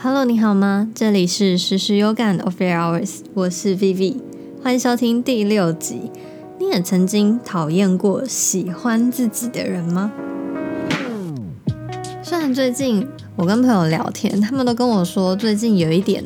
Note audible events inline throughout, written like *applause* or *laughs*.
Hello，你好吗？这里是时时有感 of your hours，我是 Vivi，欢迎收听第六集。你也曾经讨厌过喜欢自己的人吗？虽然最近我跟朋友聊天，他们都跟我说最近有一点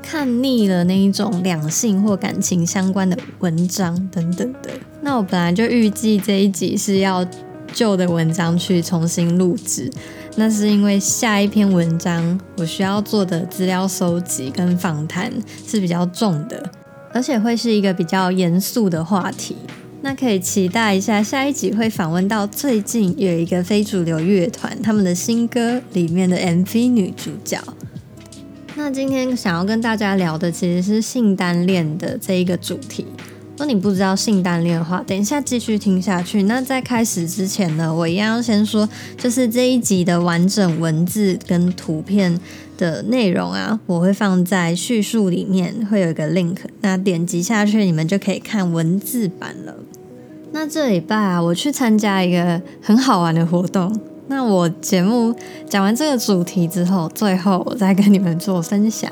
看腻了那一种两性或感情相关的文章等等的。那我本来就预计这一集是要旧的文章去重新录制。那是因为下一篇文章我需要做的资料收集跟访谈是比较重的，而且会是一个比较严肃的话题。那可以期待一下下一集会访问到最近有一个非主流乐团他们的新歌里面的 MV 女主角。那今天想要跟大家聊的其实是性单恋的这一个主题。如果你不知道性单恋的话，等一下继续听下去。那在开始之前呢，我一样要先说，就是这一集的完整文字跟图片的内容啊，我会放在叙述里面，会有一个 link。那点击下去，你们就可以看文字版了。那这礼拜啊，我去参加一个很好玩的活动。那我节目讲完这个主题之后，最后我再跟你们做分享。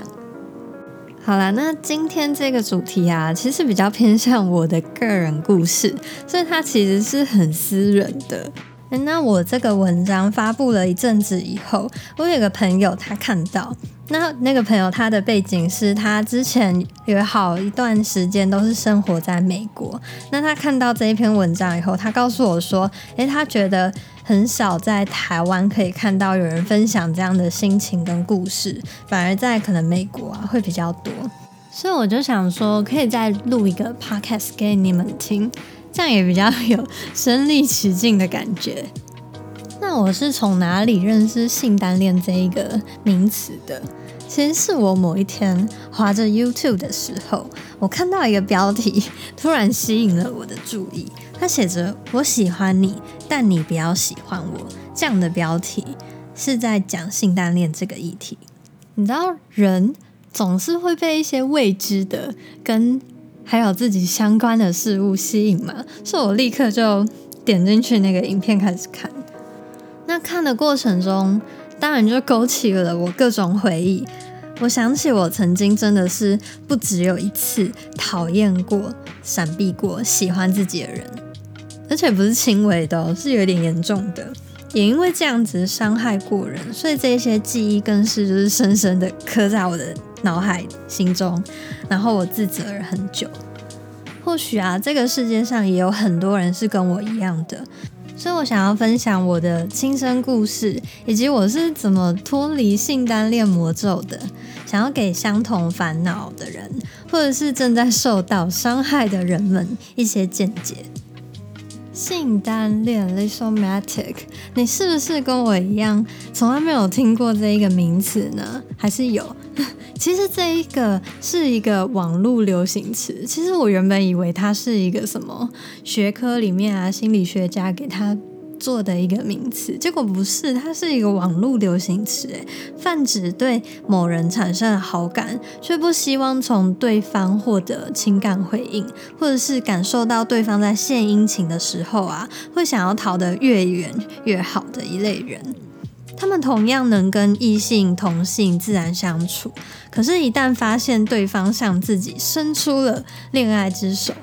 好啦，那今天这个主题啊，其实比较偏向我的个人故事，所以它其实是很私人的。那我这个文章发布了一阵子以后，我有个朋友他看到，那那个朋友他的背景是他之前有好一段时间都是生活在美国，那他看到这一篇文章以后，他告诉我说，诶，他觉得。很少在台湾可以看到有人分享这样的心情跟故事，反而在可能美国啊会比较多，所以我就想说，可以再录一个 podcast 给你们听，这样也比较有身临其境的感觉。那我是从哪里认识性单恋这一个名词的？其实是我某一天划着 YouTube 的时候，我看到一个标题，突然吸引了我的注意。他写着“我喜欢你，但你不要喜欢我”这样的标题，是在讲性单恋这个议题。你知道，人总是会被一些未知的跟还有自己相关的事物吸引吗？所以我立刻就点进去那个影片开始看。那看的过程中，当然就勾起了我各种回忆。我想起我曾经真的是不只有一次讨厌过、闪避过喜欢自己的人。而且不是轻微的，是有点严重的。也因为这样子伤害过人，所以这些记忆更是就是深深的刻在我的脑海心中，然后我自责了很久。或许啊，这个世界上也有很多人是跟我一样的，所以我想要分享我的亲身故事，以及我是怎么脱离性单恋魔咒的，想要给相同烦恼的人，或者是正在受到伤害的人们一些见解。性单恋 l i s o m a t i c 你是不是跟我一样从来没有听过这一个名词呢？还是有？*laughs* 其实这一个是一个网络流行词。其实我原本以为它是一个什么学科里面啊，心理学家给他。做的一个名词，结果不是，它是一个网络流行词，诶，泛指对某人产生了好感，却不希望从对方获得情感回应，或者是感受到对方在献殷勤的时候啊，会想要逃得越远越好的一类人。他们同样能跟异性同性自然相处，可是，一旦发现对方向自己伸出了恋爱之手。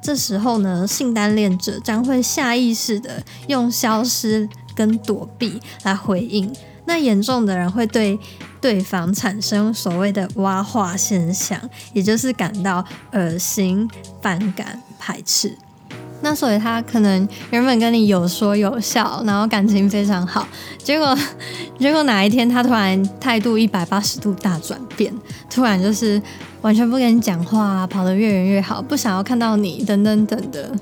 这时候呢，性单恋者将会下意识的用消失跟躲避来回应。那严重的人会对对方产生所谓的挖化现象，也就是感到恶心、反感、排斥。那所以他可能原本跟你有说有笑，然后感情非常好，结果 *laughs* 结果哪一天他突然态度一百八十度大转变，突然就是完全不跟你讲话，跑得越远越好，不想要看到你，等等等的，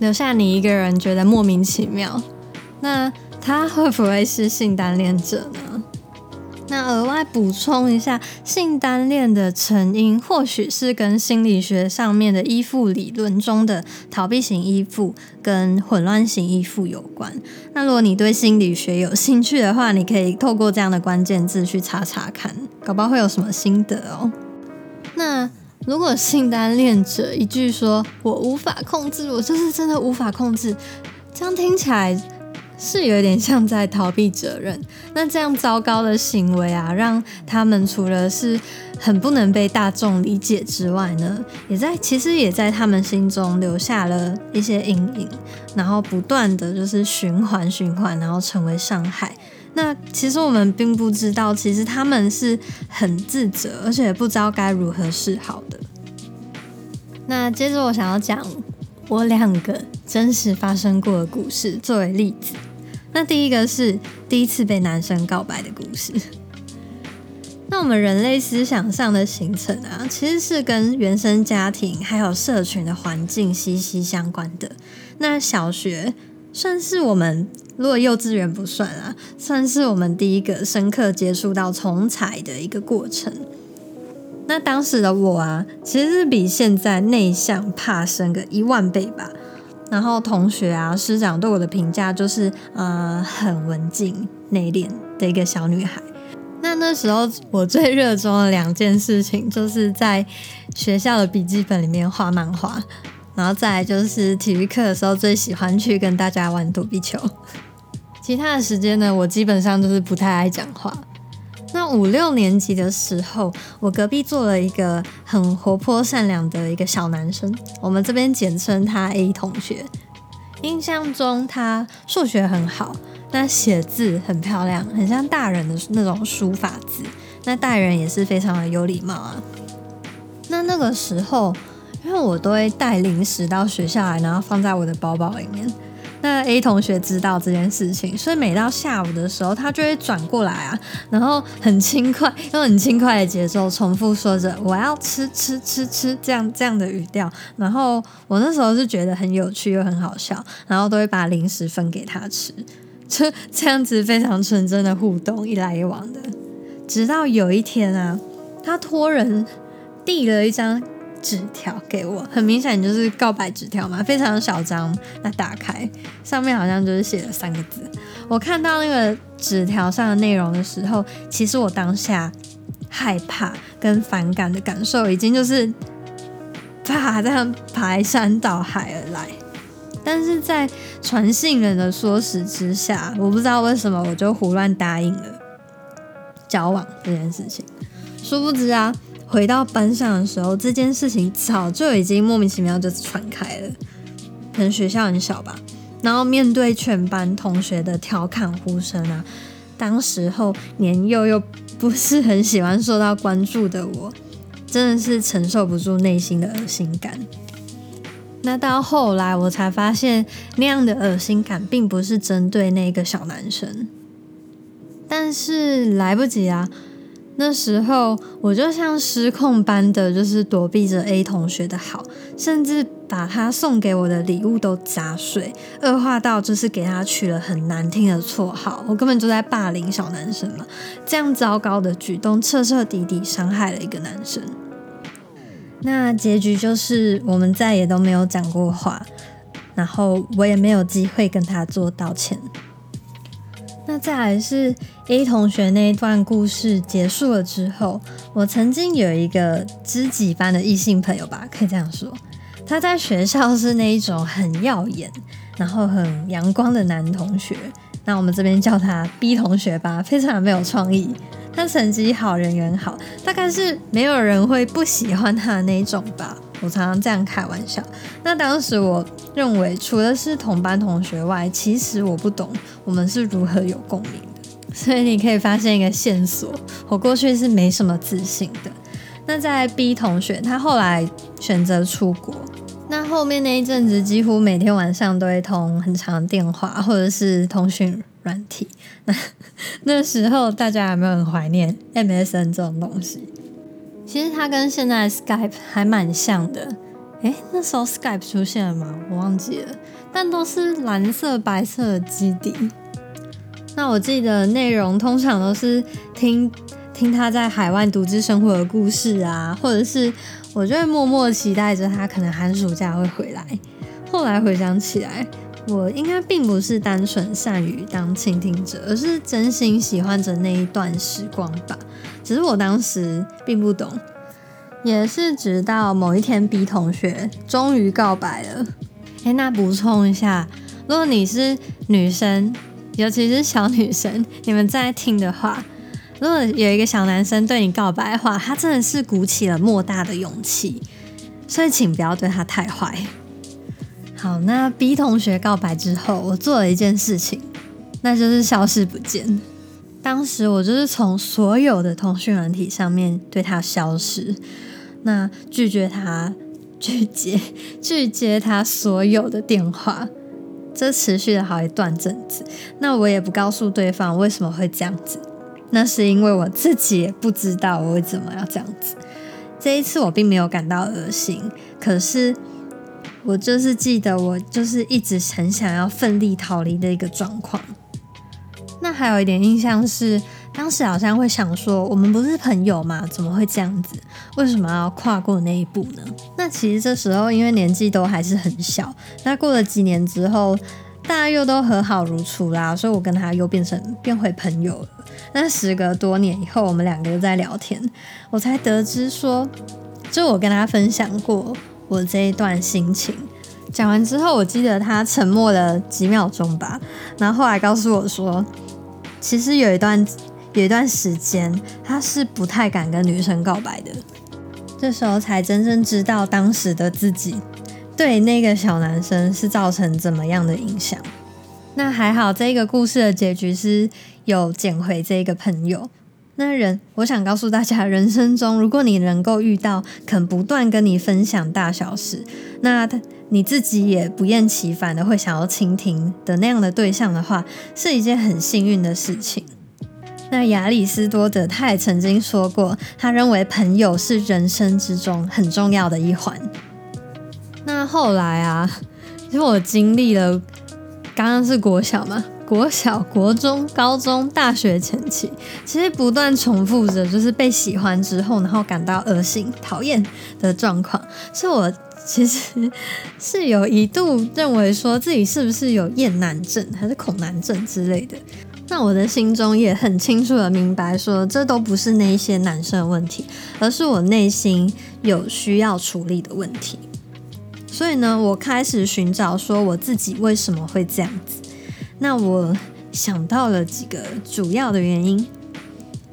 留下你一个人觉得莫名其妙。那他会不会是性单恋者呢？那额外补充一下，性单恋的成因或许是跟心理学上面的依附理论中的逃避型依附跟混乱型依附有关。那如果你对心理学有兴趣的话，你可以透过这样的关键字去查查看，搞不好会有什么心得哦。那如果性单恋者一句说“我无法控制”，我就是真的无法控制，这样听起来。是有点像在逃避责任。那这样糟糕的行为啊，让他们除了是很不能被大众理解之外呢，也在其实也在他们心中留下了一些阴影，然后不断的就是循环循环，然后成为伤害。那其实我们并不知道，其实他们是很自责，而且不知道该如何是好的。那接着我想要讲我两个真实发生过的故事作为例子。那第一个是第一次被男生告白的故事。*laughs* 那我们人类思想上的形成啊，其实是跟原生家庭还有社群的环境息息相关的。那小学算是我们。如果幼稚园不算啊，算是我们第一个深刻接触到从彩的一个过程。那当时的我啊，其实是比现在内向怕生个一万倍吧。然后同学啊、师长对我的评价就是，呃，很文静内敛的一个小女孩。那那时候我最热衷的两件事情，就是在学校的笔记本里面画漫画。然后再来就是体育课的时候，最喜欢去跟大家玩躲避球。其他的时间呢，我基本上就是不太爱讲话。那五六年级的时候，我隔壁坐了一个很活泼善良的一个小男生，我们这边简称他 A 同学。印象中他数学很好，那写字很漂亮，很像大人的那种书法字。那大人也是非常的有礼貌啊。那那个时候。因为我都会带零食到学校来，然后放在我的包包里面。那 A 同学知道这件事情，所以每到下午的时候，他就会转过来啊，然后很轻快，用很轻快的节奏重复说着“我要吃吃吃吃”这样这样的语调。然后我那时候是觉得很有趣又很好笑，然后都会把零食分给他吃，就这样子非常纯真的互动，一来一往的。直到有一天啊，他托人递了一张。纸条给我，很明显就是告白纸条嘛，非常小张。那打开上面好像就是写了三个字。我看到那个纸条上的内容的时候，其实我当下害怕跟反感的感受已经就是啪这样排山倒海而来。但是在传信人的唆使之下，我不知道为什么我就胡乱答应了交往这件事情。殊不知啊。回到班上的时候，这件事情早就已经莫名其妙就传开了。可能学校很小吧，然后面对全班同学的调侃呼声啊，当时候年幼又不是很喜欢受到关注的我，真的是承受不住内心的恶心感。那到后来我才发现，那样的恶心感并不是针对那个小男生，但是来不及啊。那时候我就像失控般的，就是躲避着 A 同学的好，甚至把他送给我的礼物都砸碎，恶化到就是给他取了很难听的绰号，我根本就在霸凌小男生嘛。这样糟糕的举动，彻彻底底伤害了一个男生。那结局就是我们再也都没有讲过话，然后我也没有机会跟他做道歉。那再来是 A 同学那一段故事结束了之后，我曾经有一个知己般的异性朋友吧，可以这样说，他在学校是那一种很耀眼，然后很阳光的男同学。那我们这边叫他 B 同学吧，非常没有创意。他成绩好，人缘好，大概是没有人会不喜欢他的那一种吧。我常常这样开玩笑。那当时我认为，除了是同班同学外，其实我不懂我们是如何有共鸣的。所以你可以发现一个线索：我过去是没什么自信的。那在 B 同学，他后来选择出国，那后面那一阵子，几乎每天晚上都会通很长电话，或者是通讯软体。那 *laughs* 那时候大家有没有很怀念 MSN 这种东西？其实它跟现在 Skype 还蛮像的，诶，那时候 Skype 出现了吗？我忘记了，但都是蓝色、白色的基底。那我记得内容通常都是听听他在海外独自生活的故事啊，或者是我就会默默期待着他可能寒暑假会回来。后来回想起来，我应该并不是单纯善于当倾听者，而是真心喜欢着那一段时光吧。只是我当时并不懂，也是直到某一天，B 同学终于告白了。哎，那补充一下，如果你是女生，尤其是小女生，你们在听的话，如果有一个小男生对你告白的话，他真的是鼓起了莫大的勇气，所以请不要对他太坏。好，那 B 同学告白之后，我做了一件事情，那就是消失不见。当时我就是从所有的通讯软体上面对他消失，那拒绝他。*laughs* 拒接拒接他所有的电话，这持续了好一段阵子。那我也不告诉对方为什么会这样子，那是因为我自己也不知道我为什么要这样子。这一次我并没有感到恶心，可是我就是记得我就是一直很想要奋力逃离的一个状况。那还有一点印象是。当时好像会想说，我们不是朋友吗？怎么会这样子？为什么要跨过那一步呢？那其实这时候因为年纪都还是很小，那过了几年之后，大家又都和好如初啦，所以我跟他又变成变回朋友了。那时隔多年以后，我们两个又在聊天，我才得知说，就我跟他分享过我这一段心情。讲完之后，我记得他沉默了几秒钟吧，然后后来告诉我说，其实有一段。有一段时间，他是不太敢跟女生告白的。这时候才真正知道当时的自己对那个小男生是造成怎么样的影响。那还好，这个故事的结局是有捡回这个朋友。那人，我想告诉大家，人生中如果你能够遇到肯不断跟你分享大小事，那他你自己也不厌其烦的会想要倾听的那样的对象的话，是一件很幸运的事情。那亚里士多德他也曾经说过，他认为朋友是人生之中很重要的一环。那后来啊，因为我经历了刚刚是国小嘛，国小、国中、高中、大学前期，其实不断重复着，就是被喜欢之后，然后感到恶心、讨厌的状况。是我其实是有一度认为说自己是不是有厌男症，还是恐男症之类的。那我的心中也很清楚的明白，说这都不是那些男生的问题，而是我内心有需要处理的问题。所以呢，我开始寻找说我自己为什么会这样子。那我想到了几个主要的原因，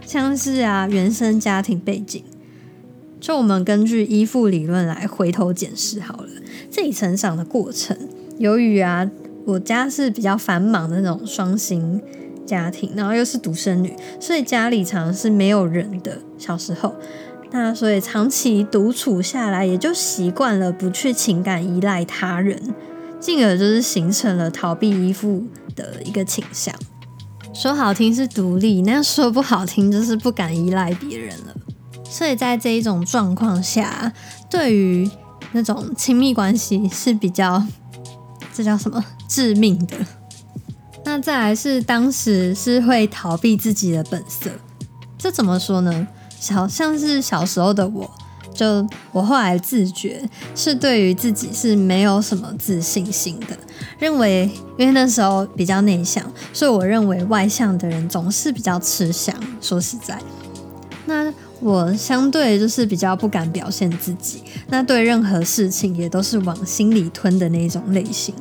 像是啊原生家庭背景，就我们根据依附理论来回头检视好了自己成长的过程。由于啊我家是比较繁忙的那种双薪。家庭，然后又是独生女，所以家里常是没有人的。小时候，那所以长期独处下来，也就习惯了不去情感依赖他人，进而就是形成了逃避依附的一个倾向。说好听是独立，那说不好听就是不敢依赖别人了。所以在这一种状况下，对于那种亲密关系是比较，这叫什么致命的。那再来是当时是会逃避自己的本色，这怎么说呢？小像是小时候的我，就我后来自觉是对于自己是没有什么自信心的，认为因为那时候比较内向，所以我认为外向的人总是比较吃香。说实在，那我相对就是比较不敢表现自己，那对任何事情也都是往心里吞的那种类型，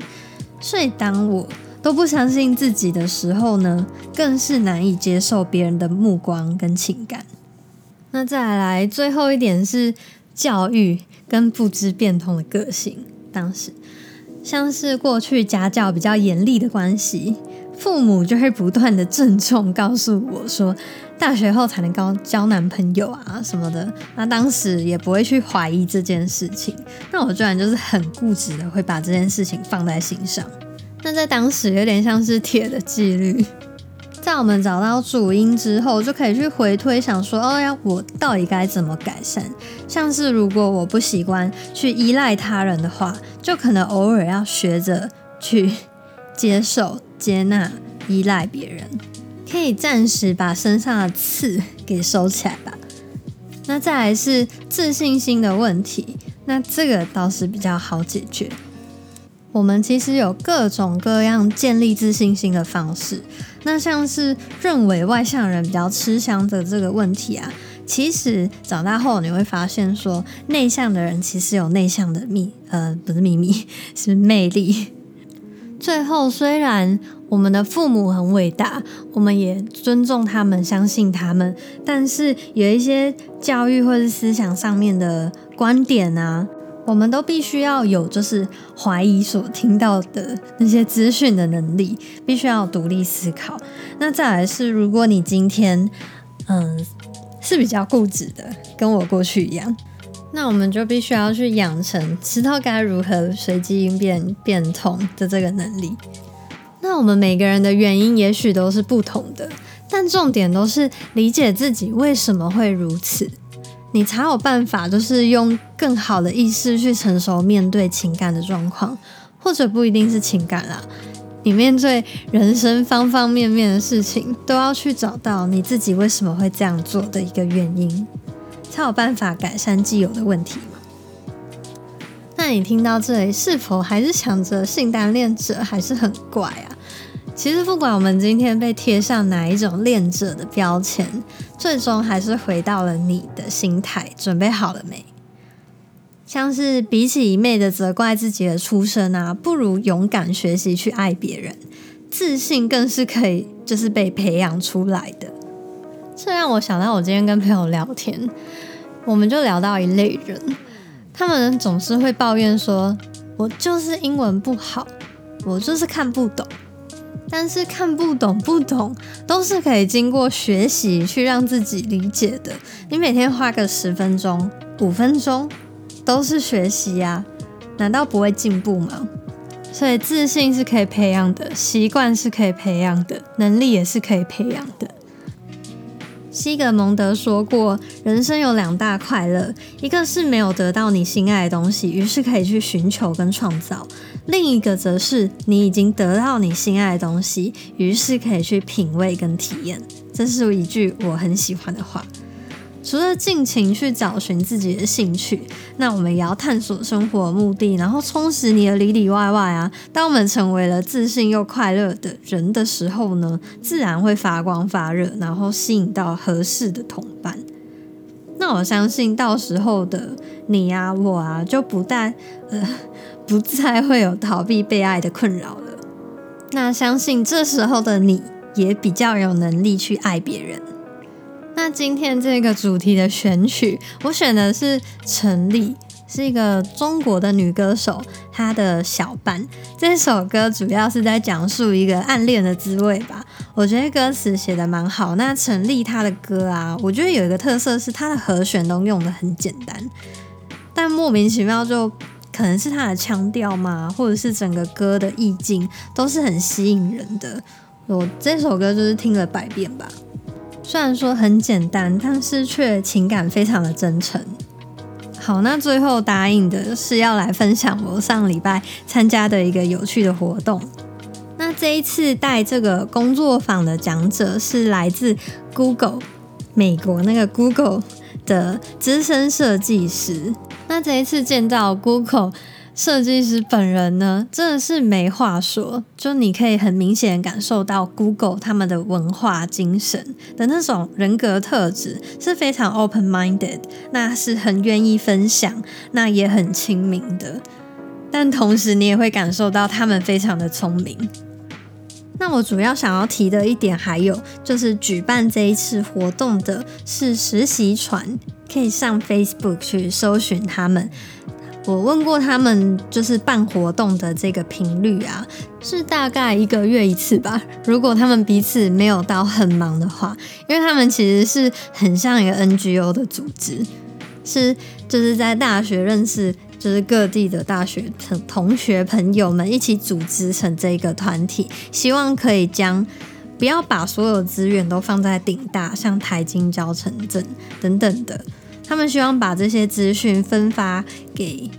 所以当我。都不相信自己的时候呢，更是难以接受别人的目光跟情感。那再来最后一点是教育跟不知变通的个性。当时像是过去家教比较严厉的关系，父母就会不断的郑重告诉我说，大学后才能交交男朋友啊什么的。那当时也不会去怀疑这件事情，那我居然就是很固执的会把这件事情放在心上。那在当时有点像是铁的纪律，在我们找到主因之后，就可以去回推想说，哦呀，我到底该怎么改善？像是如果我不习惯去依赖他人的话，就可能偶尔要学着去接受、接纳、依赖别人，可以暂时把身上的刺给收起来吧。那再来是自信心的问题，那这个倒是比较好解决。我们其实有各种各样建立自信心的方式。那像是认为外向人比较吃香的这个问题啊，其实长大后你会发现，说内向的人其实有内向的秘，呃，不是秘密，*laughs* 是魅力。最后，虽然我们的父母很伟大，我们也尊重他们，相信他们，但是有一些教育或是思想上面的观点啊，我们都必须要有，就是怀疑所听到的那些资讯的能力，必须要独立思考。那再来是，如果你今天，嗯，是比较固执的，跟我过去一样。那我们就必须要去养成知道该如何随机应变变通的这个能力。那我们每个人的原因也许都是不同的，但重点都是理解自己为什么会如此，你才有办法就是用更好的意识去成熟面对情感的状况，或者不一定是情感啦，你面对人生方方面面的事情，都要去找到你自己为什么会这样做的一个原因。才有办法改善既有的问题嘛？那你听到这里，是否还是想着性单恋者还是很怪啊？其实不管我们今天被贴上哪一种恋者的标签，最终还是回到了你的心态，准备好了没？像是比起一昧的责怪自己的出身啊，不如勇敢学习去爱别人，自信更是可以就是被培养出来的。这让我想到，我今天跟朋友聊天，我们就聊到一类人，他们总是会抱怨说：“我就是英文不好，我就是看不懂。”但是看不懂不懂都是可以经过学习去让自己理解的。你每天花个十分钟、五分钟，都是学习呀，难道不会进步吗？所以自信是可以培养的，习惯是可以培养的，能力也是可以培养的。西格蒙德说过，人生有两大快乐，一个是没有得到你心爱的东西，于是可以去寻求跟创造；另一个则是你已经得到你心爱的东西，于是可以去品味跟体验。这是一句我很喜欢的话。除了尽情去找寻自己的兴趣，那我们也要探索生活目的，然后充实你的里里外外啊。当我们成为了自信又快乐的人的时候呢，自然会发光发热，然后吸引到合适的同伴。那我相信到时候的你啊，我啊，就不但呃不再会有逃避被爱的困扰了。那相信这时候的你也比较有能力去爱别人。那今天这个主题的选曲，我选的是陈丽，是一个中国的女歌手，她的小伴。这首歌主要是在讲述一个暗恋的滋味吧。我觉得歌词写的蛮好。那陈丽她的歌啊，我觉得有一个特色是她的和弦都用的很简单，但莫名其妙就可能是他的腔调嘛，或者是整个歌的意境都是很吸引人的。我这首歌就是听了百遍吧。虽然说很简单，但是却情感非常的真诚。好，那最后答应的是要来分享我上礼拜参加的一个有趣的活动。那这一次带这个工作坊的讲者是来自 Google 美国那个 Google 的资深设计师。那这一次见到 Google。设计师本人呢，真的是没话说，就你可以很明显感受到 Google 他们的文化精神的那种人格特质是非常 open minded，那是很愿意分享，那也很亲民的。但同时你也会感受到他们非常的聪明。那我主要想要提的一点还有就是举办这一次活动的是实习船，可以上 Facebook 去搜寻他们。我问过他们，就是办活动的这个频率啊，是大概一个月一次吧。如果他们彼此没有到很忙的话，因为他们其实是很像一个 NGO 的组织，是就是在大学认识，就是各地的大学同同学朋友们一起组织成这个团体，希望可以将不要把所有资源都放在顶大，像台金交城镇等等的。他们希望把这些资讯分发给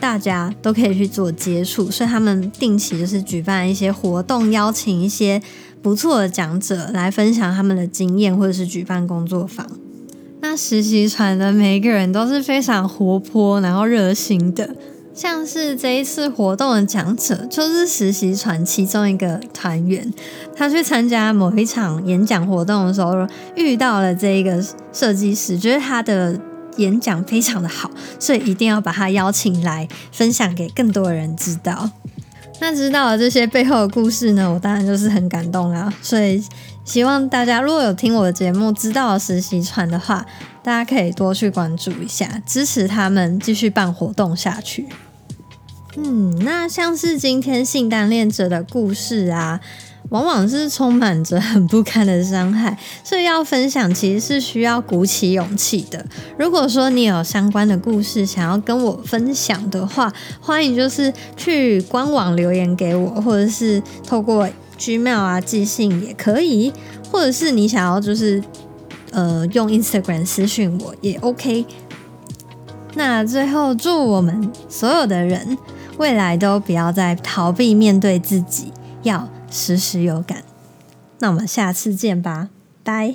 大家，都可以去做接触，所以他们定期就是举办一些活动，邀请一些不错的讲者来分享他们的经验，或者是举办工作坊。那实习船的每一个人都是非常活泼，然后热心的。像是这一次活动的讲者，就是实习团其中一个团员，他去参加某一场演讲活动的时候，遇到了这一个设计师，觉得他的演讲非常的好，所以一定要把他邀请来分享给更多人知道。*laughs* 那知道了这些背后的故事呢，我当然就是很感动啦。所以希望大家如果有听我的节目，知道了实习传的话，大家可以多去关注一下，支持他们继续办活动下去。嗯，那像是今天性单恋者的故事啊，往往是充满着很不堪的伤害，所以要分享其实是需要鼓起勇气的。如果说你有相关的故事想要跟我分享的话，欢迎就是去官网留言给我，或者是透过 Gmail 啊寄信也可以，或者是你想要就是呃用 Instagram 私讯我也 OK。那最后祝我们所有的人。未来都不要再逃避面对自己，要时时有感。那我们下次见吧，拜。